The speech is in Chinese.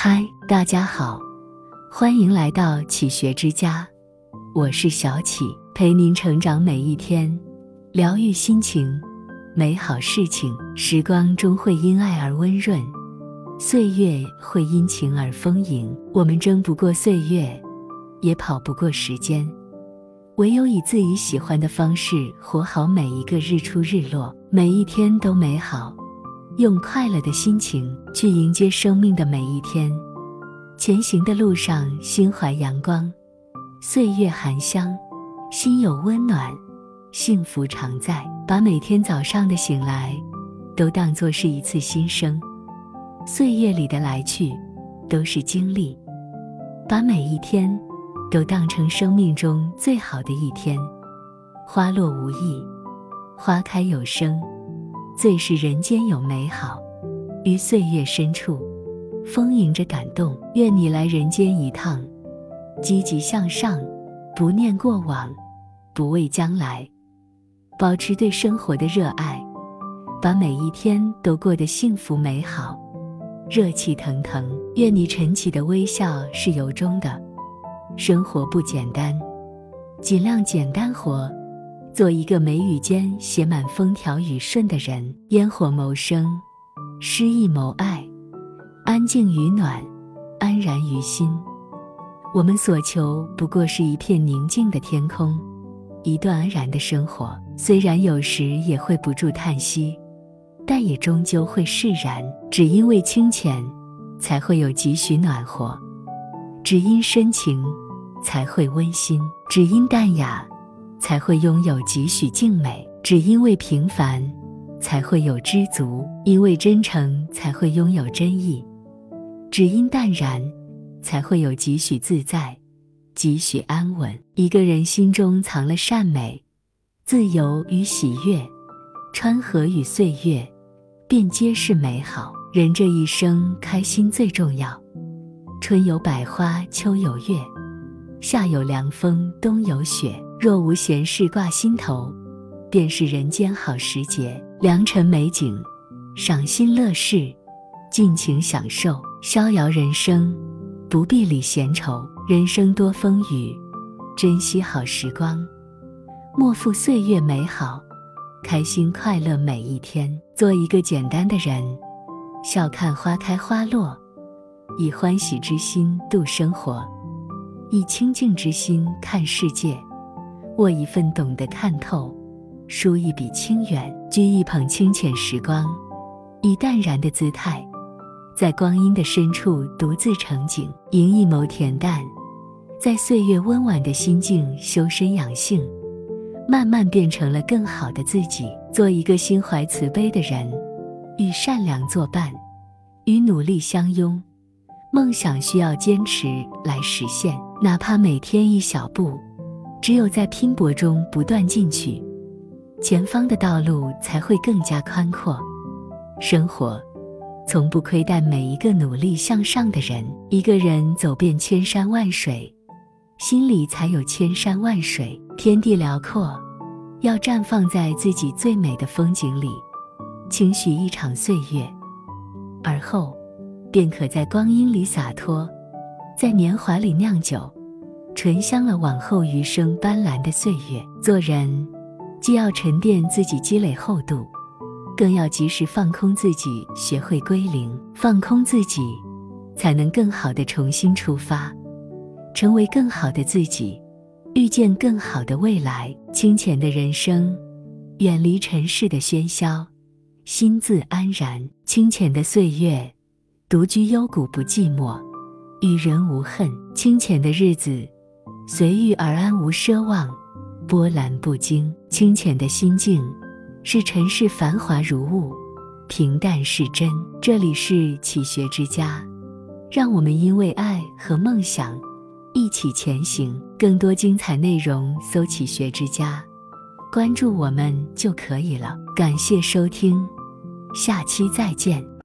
嗨，大家好，欢迎来到启学之家，我是小启，陪您成长每一天，疗愈心情，美好事情。时光终会因爱而温润，岁月会因情而丰盈。我们争不过岁月，也跑不过时间，唯有以自己喜欢的方式活好每一个日出日落，每一天都美好。用快乐的心情去迎接生命的每一天，前行的路上心怀阳光，岁月含香，心有温暖，幸福常在。把每天早上的醒来，都当作是一次新生，岁月里的来去，都是经历。把每一天，都当成生命中最好的一天。花落无意，花开有声。最是人间有美好，于岁月深处，丰盈着感动。愿你来人间一趟，积极向上，不念过往，不畏将来，保持对生活的热爱，把每一天都过得幸福美好，热气腾腾。愿你晨起的微笑是由衷的。生活不简单，尽量简单活。做一个眉宇间写满风调雨顺的人，烟火谋生，诗意谋爱，安静与暖，安然于心。我们所求不过是一片宁静的天空，一段安然的生活。虽然有时也会不住叹息，但也终究会释然。只因为清浅，才会有几许暖和；只因深情，才会温馨；只因淡雅。才会拥有几许静美，只因为平凡，才会有知足；因为真诚，才会拥有真意；只因淡然，才会有几许自在，几许安稳。一个人心中藏了善美、自由与喜悦，川河与岁月，便皆是美好。人这一生，开心最重要。春有百花，秋有月，夏有凉风，冬有雪。若无闲事挂心头，便是人间好时节。良辰美景，赏心乐事，尽情享受，逍遥人生，不必理闲愁。人生多风雨，珍惜好时光，莫负岁月美好，开心快乐每一天。做一个简单的人，笑看花开花落，以欢喜之心度生活，以清净之心看世界。握一份懂得看透，书一笔清远，掬一捧清浅时光，以淡然的姿态，在光阴的深处独自成景，迎一眸恬淡，在岁月温婉的心境修身养性，慢慢变成了更好的自己。做一个心怀慈悲的人，与善良作伴，与努力相拥。梦想需要坚持来实现，哪怕每天一小步。只有在拼搏中不断进取，前方的道路才会更加宽阔。生活从不亏待每一个努力向上的人。一个人走遍千山万水，心里才有千山万水。天地辽阔，要绽放在自己最美的风景里，轻许一场岁月，而后便可在光阴里洒脱，在年华里酿酒。醇香了往后余生斑斓的岁月。做人，既要沉淀自己积累厚度，更要及时放空自己，学会归零。放空自己，才能更好的重新出发，成为更好的自己，遇见更好的未来。清浅的人生，远离尘世的喧嚣，心自安然。清浅的岁月，独居幽谷不寂寞，与人无恨。清浅的日子。随遇而安，无奢望，波澜不惊。清浅的心境，是尘世繁华如雾，平淡是真。这里是启学之家，让我们因为爱和梦想一起前行。更多精彩内容，搜“启学之家”，关注我们就可以了。感谢收听，下期再见。